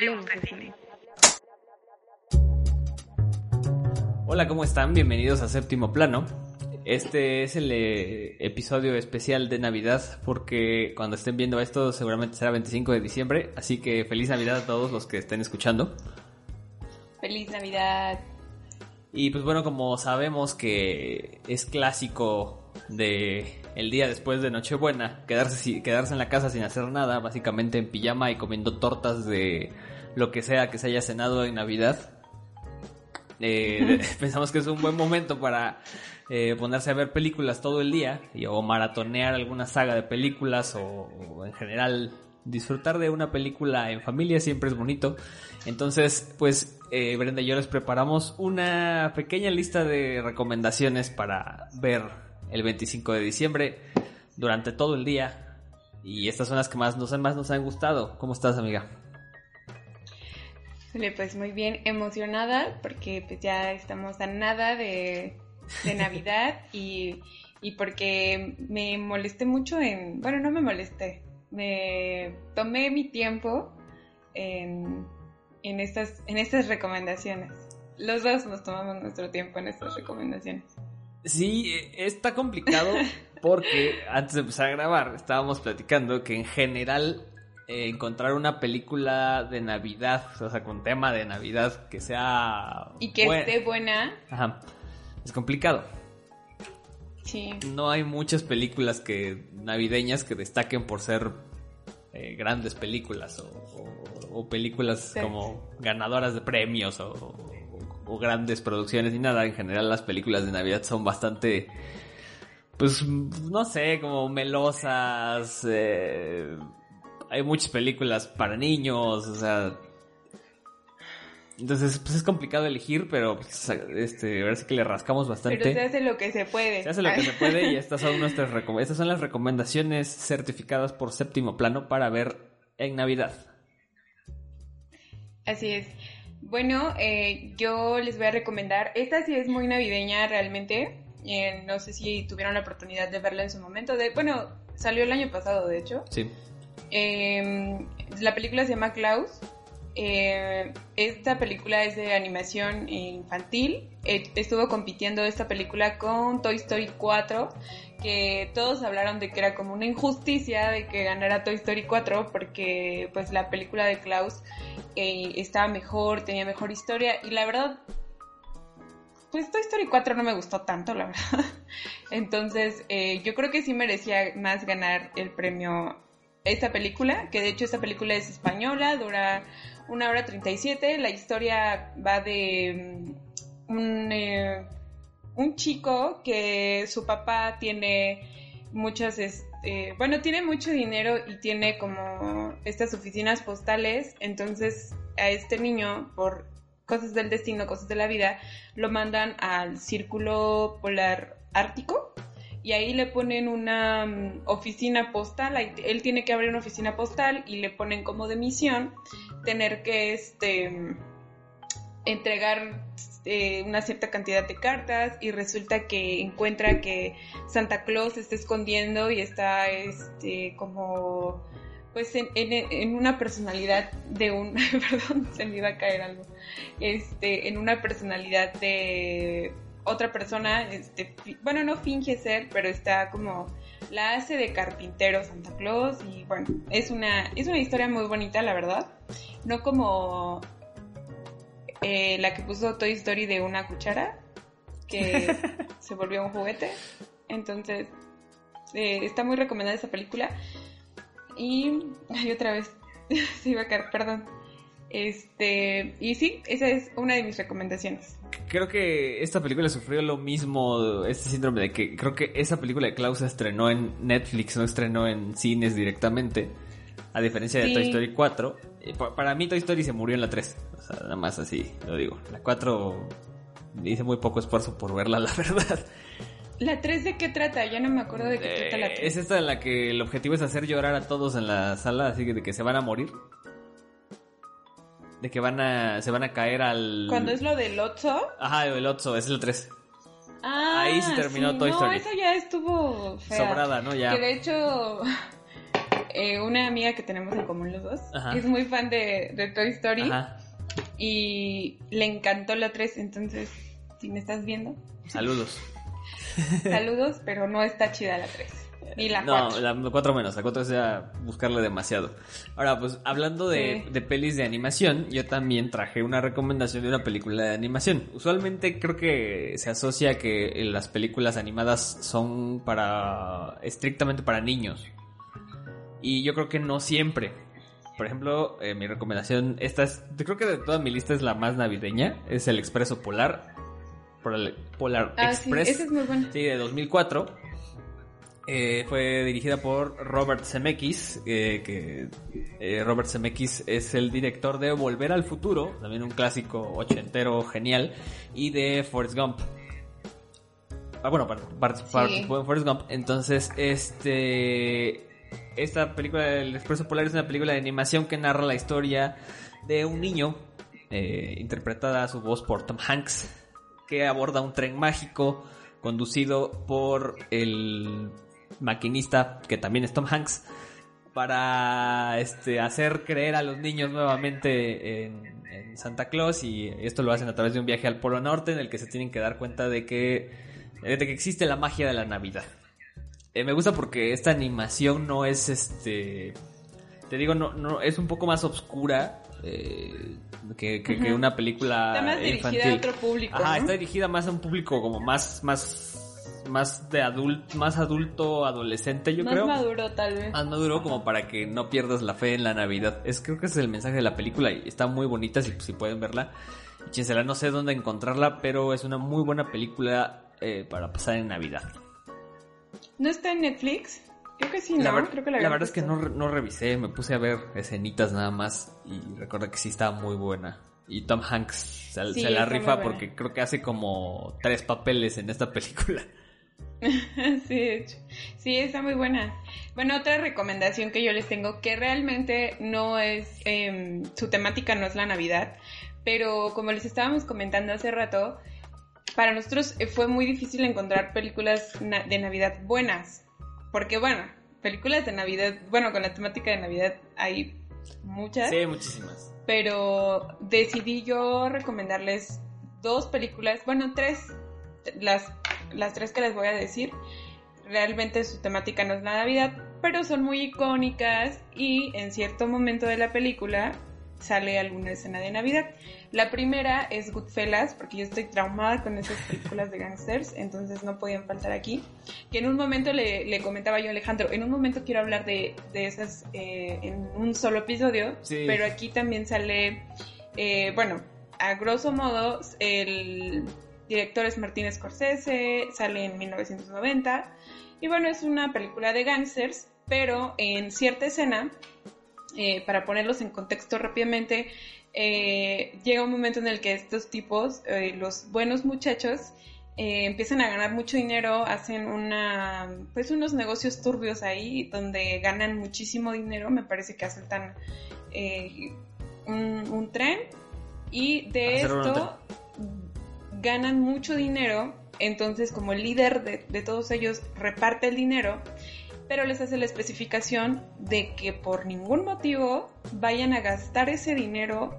Hablemos de cine. Hola, ¿cómo están? Bienvenidos a Séptimo Plano. Este es el eh, episodio especial de Navidad porque cuando estén viendo esto seguramente será 25 de diciembre, así que feliz Navidad a todos los que estén escuchando. Feliz Navidad. Y pues bueno, como sabemos que es clásico de el día después de Nochebuena, quedarse, quedarse en la casa sin hacer nada, básicamente en pijama y comiendo tortas de lo que sea que se haya cenado en Navidad. Eh, pensamos que es un buen momento para eh, ponerse a ver películas todo el día y, o maratonear alguna saga de películas o, o en general disfrutar de una película en familia siempre es bonito. Entonces, pues eh, Brenda y yo les preparamos una pequeña lista de recomendaciones para ver el 25 de diciembre durante todo el día. Y estas son las que más nos, más nos han gustado. ¿Cómo estás, amiga? Pues muy bien, emocionada porque pues ya estamos a nada de, de Navidad y, y porque me molesté mucho en, bueno, no me molesté, me tomé mi tiempo en, en, estas, en estas recomendaciones. Los dos nos tomamos nuestro tiempo en estas recomendaciones. Sí, eh, está complicado porque antes de empezar a grabar estábamos platicando que en general eh, encontrar una película de Navidad, o sea, con tema de Navidad que sea... Y que esté buena, Ajá, es complicado. sí. No hay muchas películas que navideñas que destaquen por ser eh, grandes películas o, o- o películas Sí. como ganadoras de premios o, o- grandes producciones ni nada. En general las películas de Navidad son bastante, pues no sé, como melosas. eh, hay muchas películas para niños, o sea... Entonces, pues es complicado elegir, pero pues, este, sí que le rascamos bastante. Pero se hace lo que se puede. Se hace lo que se puede y estas son nuestras estas son las recomendaciones certificadas por séptimo plano para ver en Navidad. Así es. Bueno, eh, yo les voy a recomendar, esta sí es muy navideña realmente, eh, no sé si tuvieron la oportunidad de verla en su momento, de, bueno, salió el año pasado de hecho. Sí. Eh, la película se llama Klaus. Eh, esta película es de animación infantil. Eh, estuvo compitiendo esta película con Toy Story 4, que todos hablaron de que era como una injusticia de que ganara Toy Story 4 porque pues la película de Klaus eh, estaba mejor, tenía mejor historia y la verdad pues Toy Story 4 no me gustó tanto, la verdad. Entonces, yo creo que sí merecía más ganar el premio esta película, que de hecho esta película es española, dura una hora 37, la historia va de mm, un, eh, un chico que su papá tiene muchas, este, bueno, tiene mucho dinero y tiene como estas oficinas postales, entonces a este niño, por cosas del destino, cosas de la vida, lo mandan al círculo polar ártico y ahí le ponen una mm, oficina postal, él tiene que abrir una oficina postal y le ponen como de misión tener que este mm, entregar eh, una cierta cantidad de cartas y resulta que encuentra que Santa Claus está escondiendo y está este como pues en- en una personalidad de un perdón se me iba a caer algo este en una personalidad de otra persona este bueno no finge ser pero está como la hace de carpintero Santa Claus y bueno es una es una historia muy bonita la verdad. No como eh, la que puso Toy Story de una cuchara que se volvió un juguete. Entonces eh, está muy recomendada esa película. Y ay, otra vez se iba a caer perdón este y sí esa es una de mis recomendaciones Creo que esta película sufrió lo mismo, este síndrome de que creo que esa película de Klaus se estrenó en Netflix, no estrenó en cines directamente, a diferencia de Sí. Toy Story 4. Eh, pa- Para mí Toy Story se murió en la 3, o sea, nada más así lo digo. La 4 hice muy poco esfuerzo por verla, la verdad. ¿La 3 de qué trata? Ya no me acuerdo de qué trata la Eh, 3. es esta en la que el objetivo es hacer llorar a todos en la sala, así que de que se van a morir. De que van a, se van a caer al... Cuando es lo del Otso. Ajá, el Otso, esa es la 3. Ah, Ahí se terminó sí, Toy no, Story. esa ya estuvo fea. Sobrada, ¿no? Ya. Que de hecho, eh, una amiga que tenemos en común los dos Ajá. es muy fan de, de Toy Story Ajá. y le encantó la 3, entonces, si me estás viendo, Saludos. saludos, pero no está chida la 3. La no, 4. la 4 menos, la 4 es ya buscarle demasiado. Ahora, pues hablando de, Sí. de pelis de animación, yo también traje una recomendación de una película de animación. Usualmente creo que se asocia que las películas animadas son para estrictamente para niños. Y yo creo que no siempre. Por ejemplo, eh, mi recomendación, esta es, yo creo que de toda mi lista es la más navideña, es el Expreso Polar. Polar, Polar Ah, sí, Express. esa es muy buena. Sí, de 2004. Eh, fue dirigida por Robert Zemeckis, eh, que eh, Robert Zemeckis es el director de Volver al Futuro, también un clásico ochentero genial, y de Forrest Gump. Ah, bueno, par- par- par- Sí. Forrest Gump. Entonces, este, esta película del Expreso Polar es una película de animación que narra la historia de un niño, interpretada a su voz por Tom Hanks, que aborda un tren mágico conducido por el maquinista, que también es Tom Hanks, para este, hacer creer a los niños nuevamente en, en Santa Claus y esto lo hacen a través de un viaje al Polo Norte en el que se tienen que dar cuenta de que, de que existe la magia de la Navidad. Eh, me gusta porque esta animación no es este... Te digo, no, no, es un poco más oscura eh, que, que- una película Está más dirigida infantil. a otro público. Ajá, ¿no? está dirigida más a un público como más, más, más de adulto, más adulto, adolescente, yo Más creo. maduro, tal vez. Más maduro como para que no pierdas la fe en la Navidad. Es creo que ese es el mensaje de la película y está muy bonita si, si pueden verla. Échensela, no sé dónde encontrarla, pero es una muy buena película eh, para pasar en Navidad. ¿No está en Netflix? Creo que sí, ¿no? La, Creo que la verdad es que no, no revisé, me puse a ver escenitas nada más y recuerdo que sí estaba muy buena. Y Tom Hanks se, Sí, se la rifa porque creo que hace como tres papeles en esta película. sí, de hecho. Sí, está muy buena. Bueno, otra recomendación que yo les tengo, que realmente no es, em, su temática no es la Navidad, pero como les estábamos comentando hace rato, para nosotros eh, fue muy difícil encontrar películas de Navidad buenas, porque bueno, películas de Navidad, bueno, con la temática de Navidad hay muchas Sí, muchísimas. pero decidí yo recomendarles dos películas, bueno, tres, las, las tres que les voy a decir. Realmente su temática no es la Navidad, pero son muy icónicas y en cierto momento de la película sale alguna escena de Navidad. La primera es Goodfellas, porque yo estoy traumada con esas películas de gangsters, entonces no podían faltar aquí. Que en un momento le, le comentaba yo a Alejandro, en un momento quiero hablar de, de esas eh, en un solo episodio, Sí. pero aquí también sale, eh, bueno, a grosso modo, el director es Martín Scorsese, sale en 1990, y bueno, es una película de gangsters, pero en cierta escena, eh, para ponerlos en contexto rápidamente, eh, llega un momento en el que estos tipos, eh, los buenos muchachos, eh, empiezan a ganar mucho dinero, hacen una, pues unos negocios turbios ahí donde ganan muchísimo dinero, me parece que asaltan un, un tren y de esto ganan mucho dinero, entonces como el líder de, de todos ellos reparte el dinero, pero les hace la especificación de que por ningún motivo vayan a gastar ese dinero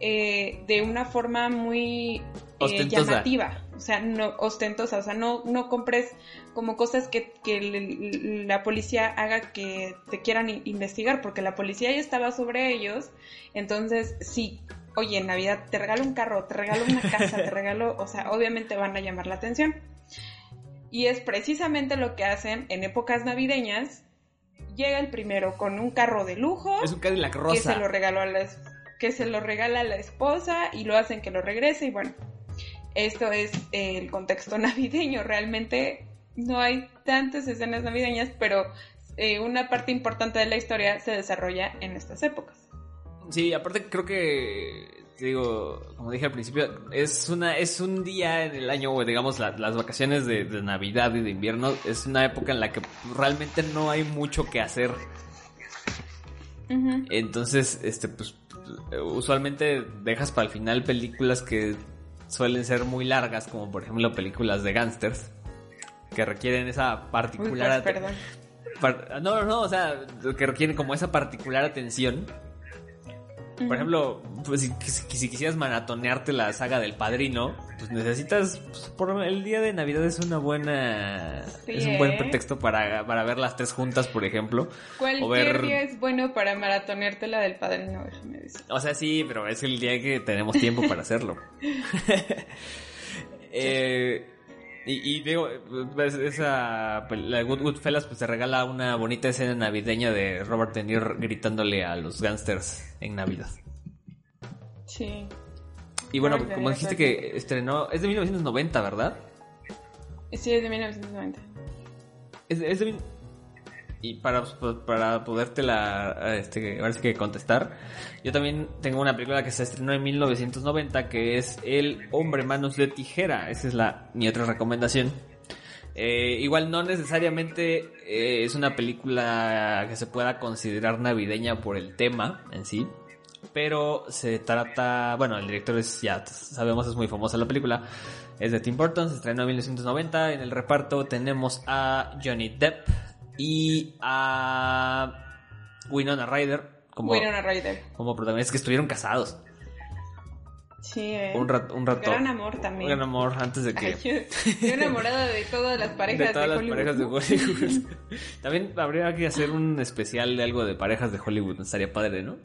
eh, de una forma muy eh, llamativa, o sea, no ostentosa, o sea, no, no compres como cosas que, que la policía haga que te quieran investigar, porque la policía ya estaba sobre ellos, entonces sí, oye, en Navidad te regalo un carro, te regalo una casa, te regalo, o sea, obviamente van a llamar la atención. Y es precisamente lo que hacen en épocas navideñas. Llega el primero con un carro de lujo Es un Cadillac que rosa. se lo regaló a la que se lo regala a la esposa y lo hacen que lo regrese y bueno, esto es el contexto navideño. Realmente no hay tantas escenas navideñas, pero eh, una parte importante de la historia se desarrolla en estas épocas. Sí, aparte creo que digo, como dije al principio, es una es un día en el año, digamos la- las vacaciones de, de Navidad y de invierno, es una época en la que realmente no hay mucho que hacer. Entonces, este pues usualmente dejas para el final películas que suelen ser muy largas, como por ejemplo películas de gángsters que requieren esa Uy, particular pues, perdón. Par- No, no, no, o sea, que requieren como esa particular atención. Por ejemplo, pues si, si- si quisieras maratonearte la saga del padrino, pues necesitas, pues, por el día de Navidad es una buena, Sí, es un buen ¿eh? pretexto para, para ver las tres juntas, por ejemplo. Cualquier O ver- día es bueno para maratonearte la del padrino, déjame decir. O sea, sí, pero es el día que tenemos tiempo para hacerlo. Eh, y, y digo, pues, esa, la Good Goodfellas pues te regala una bonita escena navideña de Robert De Niro gritándole a los gangsters en Navidad. Sí. Y bueno, Robert De como dijiste que estrenó, es de 1990, ¿verdad? Sí, es de 1990. Es, es de y para, para podértela este, ahora sí que contestar, yo también tengo una película que se estrenó en 1990 que es El hombre manos de tijera. Esa es la mi otra recomendación. Eh, igual no necesariamente eh, es una película que se pueda considerar navideña por el tema en sí, pero se trata, bueno, el director es, ya sabemos, es muy famosa la película, es de Tim Burton, se estrenó en 1990, en el reparto tenemos a Johnny Depp y a Winona Ryder como, Winona Ryder. como protagonistas que estuvieron casados Sí, eh. un rato. Un rato Gran amor también. Un gran amor antes de que... Ay, yo estoy enamorada de todas las parejas de todas las Hollywood. parejas de Hollywood. También habría que hacer un especial de algo de parejas de Hollywood. Estaría padre, ¿no?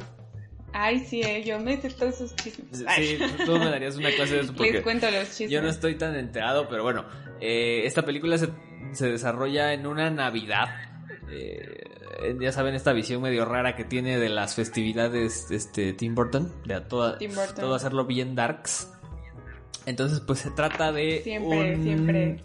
Ay, sí, eh, yo me sé todos esos chismes. Sí, tú me darías una clase de eso porque Les cuento los chismes. yo no estoy tan enterado, pero bueno, eh, esta película se, se desarrolla en una Navidad. Eh, ya saben esta visión medio rara que tiene de las festividades este Tim Burton, de a toda, Tim Burton. todo hacerlo bien darks. Entonces, pues se trata de Siempre, un siempre.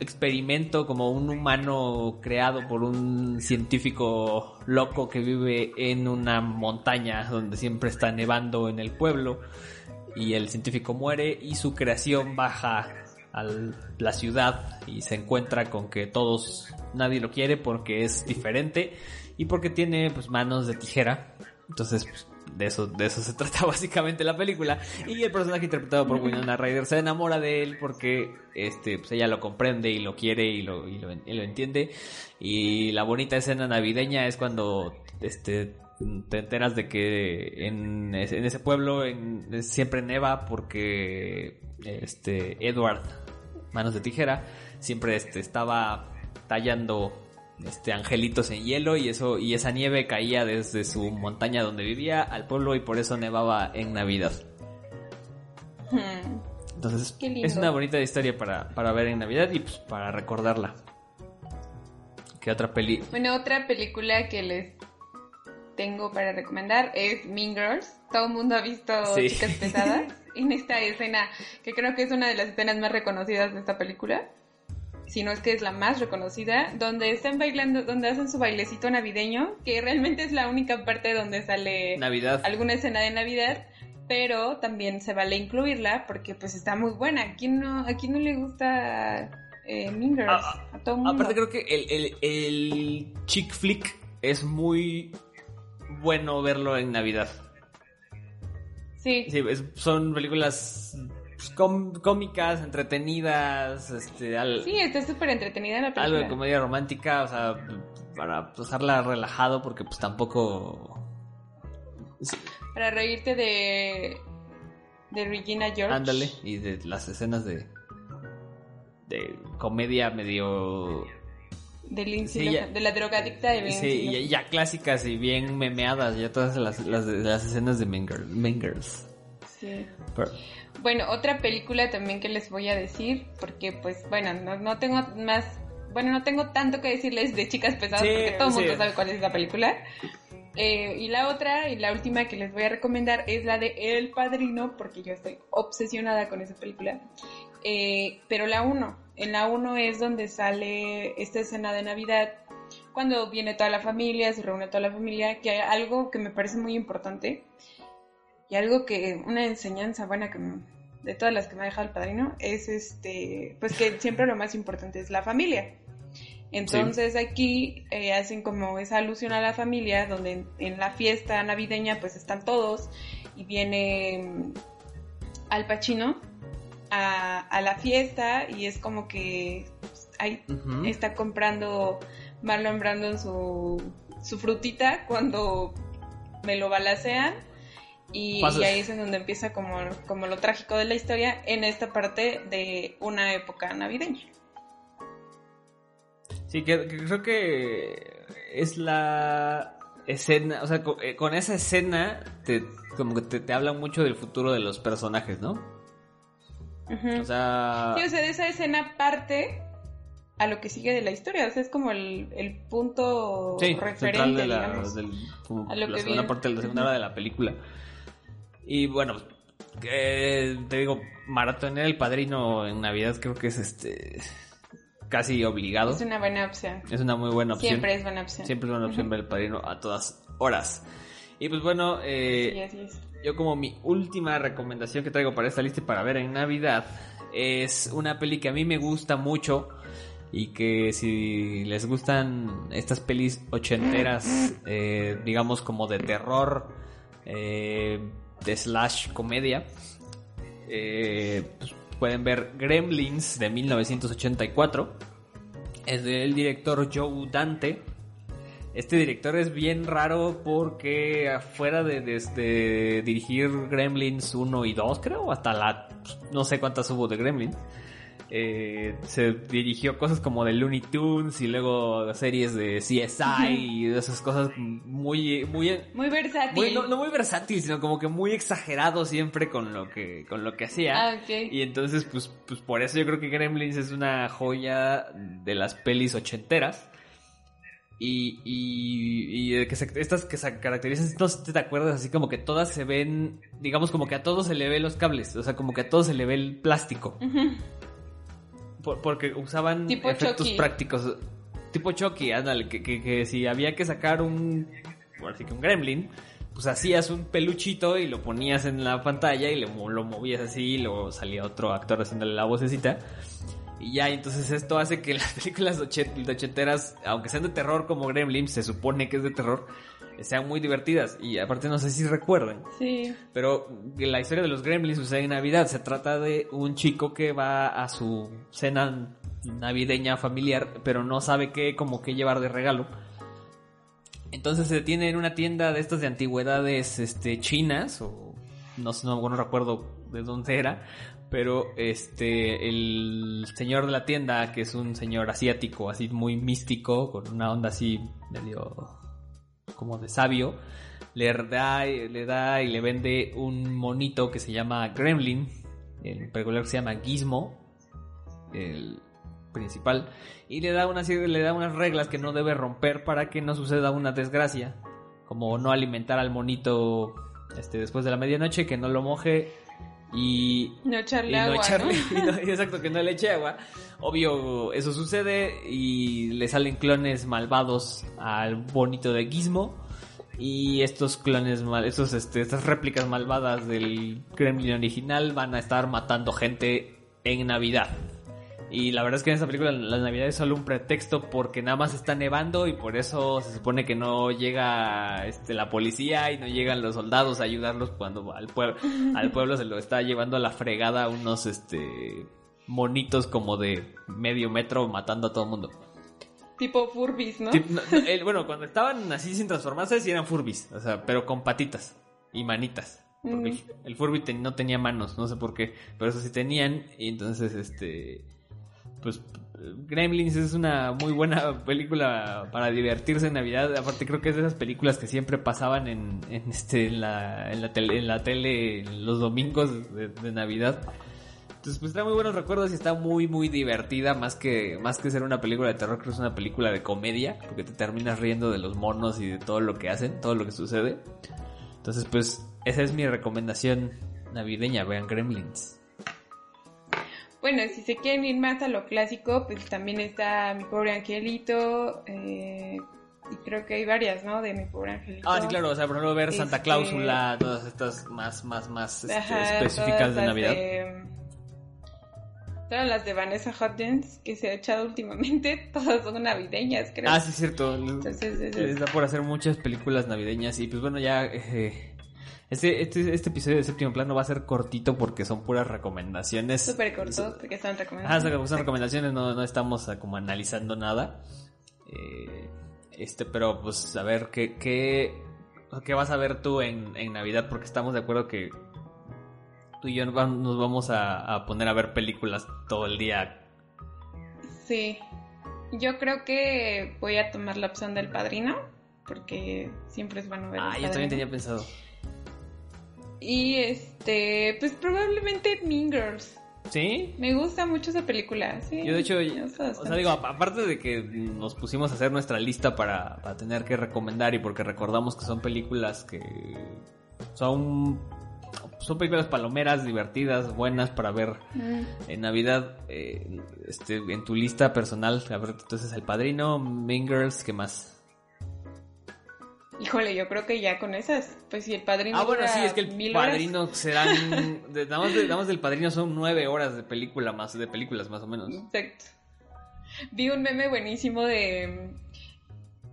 experimento como un humano creado por un científico loco que vive en una montaña donde siempre está nevando en el pueblo y el científico muere y su creación baja a la ciudad y se encuentra con que todos nadie lo quiere porque es diferente y porque tiene pues manos de tijera. Entonces pues, de eso de eso se trata básicamente la película. Y el personaje interpretado por Winona Ryder se enamora de él porque este pues ella lo comprende y lo quiere y lo, y lo, y lo entiende. Y la bonita escena navideña es cuando este te enteras de que en, ese- en ese pueblo en- siempre neva porque este Edward manos de tijera siempre este estaba tallando este angelitos en hielo y eso y esa nieve caía desde su montaña donde vivía al pueblo y por eso nevaba en Navidad. Hmm. Entonces es una bonita historia para, para ver en Navidad y pues, para recordarla. ¿Qué otra peli? Bueno, otra película que les tengo para recomendar es Mean Girls. Todo el mundo ha visto Sí. Chicas Pesadas. en esta escena, que creo que es una de las escenas más reconocidas de esta película. Si no es que es la más reconocida, donde están bailando, donde hacen su bailecito navideño, que realmente es la única parte donde sale Navidad. alguna escena de Navidad, pero también se vale incluirla porque pues está muy buena. ¿A quién no, a quién no le gusta eh, Mean Girls? Ah, a todo el mundo. Aparte creo que el, el, el chick flick es muy bueno verlo en Navidad. Sí, Sí, es- son películas pues, com- cómicas, entretenidas, este, al- sí, está súper entretenida la película. algo de comedia romántica, o sea, para pasarla relajado porque pues tampoco... Para reírte de, de Regina George. Ándale, y de las escenas de... de comedia medio... De Lindsay Sí, ya- de la drogadicta de Lindsay Sí, Lohan. y ya clásicas y bien memeadas, ya todas las, las, las escenas de Girls. Sí. Pero- Bueno, otra película también que les voy a decir, porque pues bueno, no, no tengo más, bueno, no tengo tanto que decirles de Chicas Pesadas, Sí, porque todo el mundo sí. sabe cuál es la película. Eh, y la otra, y la última que les voy a recomendar es la de El Padrino, porque yo estoy obsesionada con esa película. Eh, pero la 1, en la 1 es donde sale esta escena de Navidad, cuando viene toda la familia, se reúne toda la familia, que hay algo que me parece muy importante y algo que, una enseñanza buena de todas las que me ha dejado el padrino, es este, pues que siempre lo más importante es la familia. Entonces aquí eh, hacen como esa alusión a la familia, donde en, en la fiesta navideña pues están todos y viene mm, Al Pacino a, a la fiesta y es como que pues, ahí está comprando Marlon Brandon su, su frutita cuando me lo balacean. Y, ahí es en donde empieza como, como lo trágico de la historia en esta parte de una época navideña. Sí, que, que creo que es la escena, o sea, eh, con, esa escena te, como que te, te habla mucho del futuro de los personajes, ¿no? O sea, Sí, o sea, de esa escena parte a lo que sigue de la historia. O sea, es como el, el punto sí, referente, de la, digamos. del- como a lo la que segunda viene. parte de la segunda hora de la película. Y bueno, eh, te digo, maratonear el padrino en Navidad creo que es este casi obligado. Es una buena opción. Es una muy buena opción. Siempre es buena opción. Siempre es buena opción ver el padrino a todas horas. Y pues bueno, eh, Sí, así es. Yo como mi última recomendación que traigo para esta lista y para ver en Navidad es una peli que a mí me gusta mucho y que si les gustan estas pelis ochenteras, eh, digamos como de terror, eh, de slash comedia, eh, pues pueden ver Gremlins de 1984. Es del director Joe Dante. Este director es bien raro porque afuera de, de- de dirigir Gremlins 1 y 2, creo, hasta la... no sé cuántas hubo de Gremlins. eh, se dirigió cosas como de Looney Tunes y luego series de CSI y de esas cosas muy... muy Muy versátil. muy- no, no muy versátil, sino como que muy exagerado siempre con lo que, con lo que hacía. Ah, ok. Y entonces, pues, pues por eso yo creo que Gremlins es una joya de las pelis ochenteras. Y, y, y de que se- estas que se caracterizan, no sé si te acuerdas, así como que todas se ven, digamos como que a todos se le ve los cables, o sea, como que a todos se le ve el plástico. Por- porque usaban Tipo efectos Chucky. prácticos. Tipo Chucky, ándale, que, que, que si había que sacar un, así que un gremlin, pues hacías un peluchito y lo ponías en la pantalla y le lo movías así y luego salía otro actor haciéndole la vocecita. Y ya, entonces esto hace que las películas de ochenteras, aunque sean de terror como Gremlins, se supone que es de terror, sean muy divertidas. Y aparte no sé si recuerden, Sí. pero la historia de los gremlins sucede en Navidad. Se trata de un chico que va a su cena navideña familiar, pero no sabe qué, como qué llevar de regalo. Entonces se detiene en una tienda de estas de antigüedades este, chinas, o no sé, no, no recuerdo de dónde era, pero este el señor de la tienda, que es un señor asiático, así muy místico, con una onda así medio como de sabio, le da, le da y le vende un monito que se llama Gremlin, en particular se llama Gizmo, el principal, y le da, una, le da unas reglas que no debe romper para que no suceda una desgracia, como no alimentar al monito este, después de la medianoche, que no lo moje y No y echarle no agua, echarle, ¿no? y no- exacto, que no le eche agua. Obvio, eso sucede y le salen clones malvados al bonito de Gizmo. Y estos clones mal, estos, este, estas réplicas malvadas del Gremlin original van a estar matando gente en Navidad. Y la verdad es que en esta película la Navidad es solo un pretexto porque nada más está nevando y por eso se supone que no llega este, la policía y no llegan los soldados a ayudarlos cuando al, pueblo al pueblo se lo está llevando a la fregada unos este monitos como de medio metro matando a todo el mundo. Tipo Furbis, ¿no? Tip- no, no, el- bueno, cuando estaban así sin transformarse sí eran furbis, o sea, pero con patitas y manitas. Porque el, el Furby no tenía manos, no sé por qué, pero eso sí tenían y entonces este pues Gremlins es una muy buena película para divertirse en Navidad. Aparte creo que es de esas películas que siempre pasaban en, en, este en la, en la tele en la tele los domingos de, Navidad. Entonces pues trae muy buenos recuerdos y está muy muy divertida más que más que ser una película de terror, creo que es una película de comedia porque te terminas riendo de los monos y de todo lo que hacen, todo lo que sucede. Entonces pues esa es mi recomendación navideña, vean Gremlins. Bueno, si se quieren ir más a lo clásico, pues también está Mi Pobre Angelito. eh, y creo que hay varias, ¿no? De Mi Pobre Angelito. Ah, sí, claro, o sea, por ejemplo, ver Santa Este- Cláusula, todas estas más, más, más este, Ajá, específicas de Navidad. de- todas las de Vanessa Hudgens que se ha echado últimamente, todas son navideñas, creo. Ah, sí, es cierto. Entonces, es- Está por hacer muchas películas navideñas y pues bueno, ya... eh, este, este, este episodio de séptimo plano va a ser cortito porque son puras recomendaciones. súper cortos porque están Ah, recomendados. son son recomendaciones, no, no estamos ah, como analizando nada. Eh, este, pero pues a ver, ¿qué, qué, qué vas a ver tú en, en Navidad? Porque estamos de acuerdo que tú y yo nos vamos a, a poner a ver películas todo el día. Sí, yo creo que voy a tomar la opción del padrino, porque siempre es bueno ver. Ah, yo también tenía pensado. Y este, pues probablemente Mean Girls. ¿Sí? Me gusta mucho esa película, sí. Yo de hecho, o sea, digo, aparte de que nos pusimos a hacer nuestra lista para, para tener que recomendar y porque recordamos que son películas que son son películas palomeras, divertidas, buenas para ver mm. en Navidad. Eh, este, en tu lista personal, a ver, entonces El Padrino, Mean Girls, ¿qué más? Híjole, yo creo que ya con esas, pues si el padrino. Ah, bueno, sí, es que el padrino serán. damos, del padrino son nueve horas de película más, de películas más o menos. Exacto. Vi un meme buenísimo de.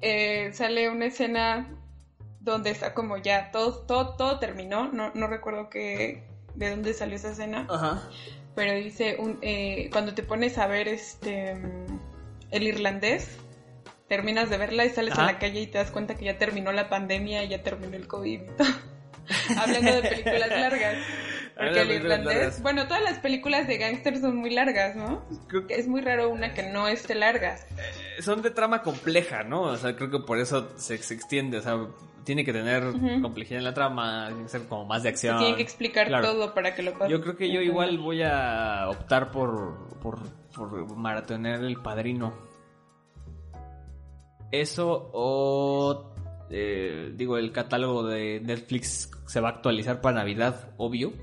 Eh, sale una escena donde está como ya todo, todo, todo terminó. No, no recuerdo que, de dónde salió esa escena. Ajá. Pero dice, un, eh, cuando te pones a ver este el irlandés, terminas de verla y sales a la calle y te das cuenta que ya terminó la pandemia y ya terminó el COVID. Hablando de películas largas. Porque el irlandés, bueno, todas las películas de gángsters son muy largas, ¿no? Creo que es muy raro una que no esté larga. Eh, son de trama compleja, ¿no? O sea, creo que por eso se, se extiende, o sea, tiene que tener complejidad en la trama, tiene que ser como más de acción. tiene que explicar todo para que lo. Yo creo que yo igual voy a optar por, por, por maratonear El Padrino. Eso o... Eh, digo, el catálogo de Netflix se va a actualizar para Navidad, obvio,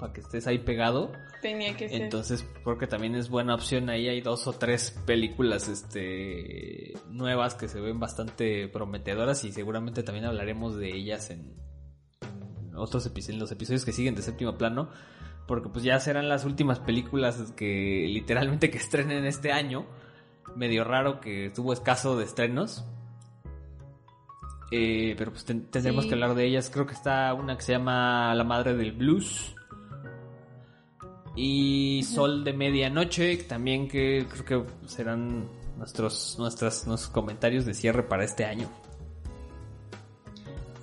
para que estés ahí pegado. Tenía que ser. Entonces, porque también es buena opción. Ahí hay dos o tres películas este, nuevas que se ven bastante prometedoras y seguramente también hablaremos de ellas en, otros episodios, los episodios que siguen de séptimo plano. Porque pues ya serán las últimas películas que literalmente que estrenen este año. Medio raro que estuvo escaso de estrenos. Eh, pero pues tendremos que hablar de ellas. Creo que está una que se llama La Madre del Blues y Sol de Medianoche, también que creo que serán nuestros, nuestras, nuestros comentarios de cierre para este año.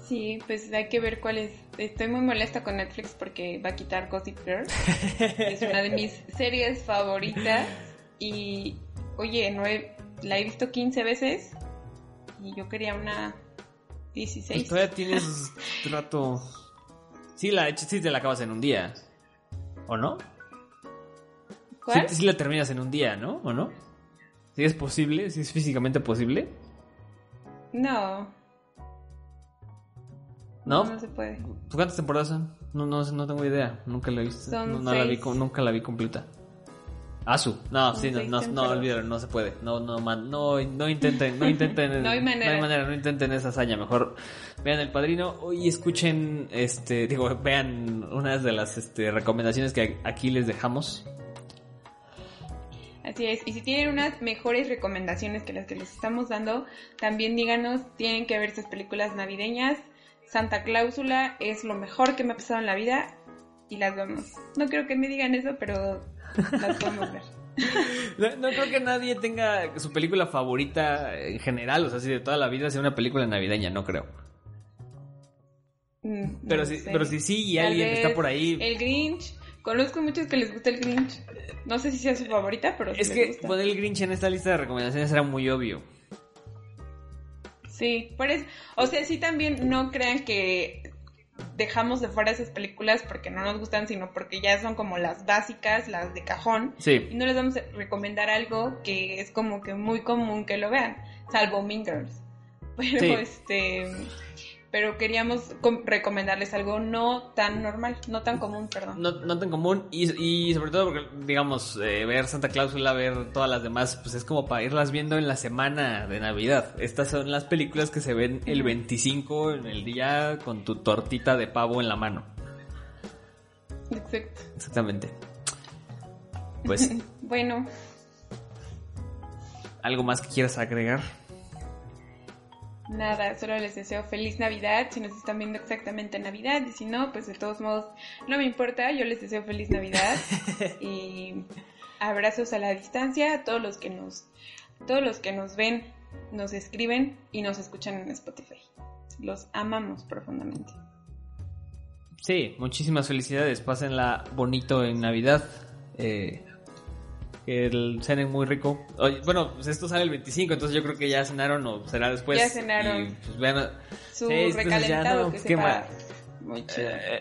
Sí, pues hay que ver cuál es. Estoy muy molesta con Netflix porque va a quitar Gossip Girl. es una de mis series favoritas. Y, oye, no la he visto 15 veces y yo quería una 16. todavía tienes rato. Sí, la, sí te la acabas en un día. ¿O no? ¿Cuál? Sí, la terminas en un día, ¿no? ¿O no? ¿Si es posible? ¿Si es físicamente posible? No. ¿No? No, se puede. ¿Cuántas temporadas son? No, no, no tengo idea. Nunca la he visto. no, la vi, nunca la vi completa. Asu. No, sí, no, no, no, olvídalo, no se puede. No, no, man, no, no intenten, no intenten. no hay manera. No hay manera, no intenten esa hazaña. Mejor vean El Padrino y escuchen, este, digo, vean unas de las este, recomendaciones que aquí les dejamos. Así es, y si tienen unas mejores recomendaciones que las que les estamos dando, también díganos, tienen que ver estas películas navideñas. Santa Cláusula es lo mejor que me ha pasado en la vida y las vemos. No creo que me digan eso, pero las podemos ver. No, creo que nadie tenga su película favorita en general, o sea, si de toda la vida sea una película navideña, no creo. Mm, pero, si, pero si sí y alguien está por ahí. El Grinch. Conozco muchos que les gusta el Grinch. No sé si sea su favorita, pero Es que poner el Grinch en esta lista de recomendaciones era muy obvio. Sí, por eso. O sea, sí también no crean que dejamos de fuera esas películas porque no nos gustan, sino porque ya son como las básicas, las de cajón. Sí. Y no les vamos a recomendar algo que es como que muy común que lo vean, salvo Mingers. Pero este pero queríamos recomendarles algo no tan normal, no tan común, perdón. No, no tan común y, sobre todo porque, digamos, eh, ver Santa Cláusula, ver todas las demás, pues es como para irlas viendo en la semana de Navidad. Estas son las películas que se ven el 25 en el día con tu tortita de pavo en la mano. Exacto. Exactamente. Pues... bueno. ¿Algo más que quieras agregar? Nada, solo les deseo feliz Navidad, si nos están viendo exactamente Navidad, y si no, pues de todos modos, no me importa, yo les deseo feliz Navidad y abrazos a la distancia a todos los que nos, todos los que nos ven nos escriben y nos escuchan en Spotify. Los amamos profundamente. Sí, muchísimas felicidades. Pásenla bonito en Navidad. Eh, que el cenen muy rico. Oye, bueno, pues esto sale el 25, entonces yo creo que ya cenaron o será después. Ya cenaron. Y, pues vean, Su ya recalentado no, que sepa mal. muy chido. eh,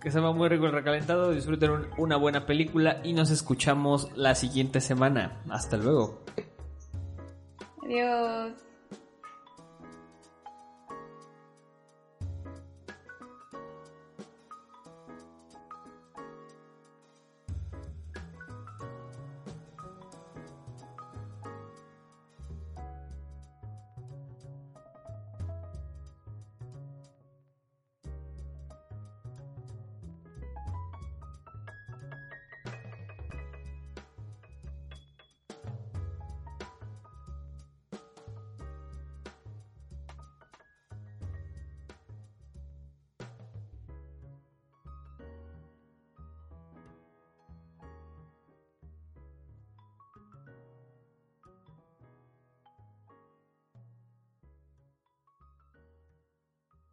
que se va muy rico el recalentado. Disfruten un- una buena película y nos escuchamos la siguiente semana. Hasta luego. Adiós.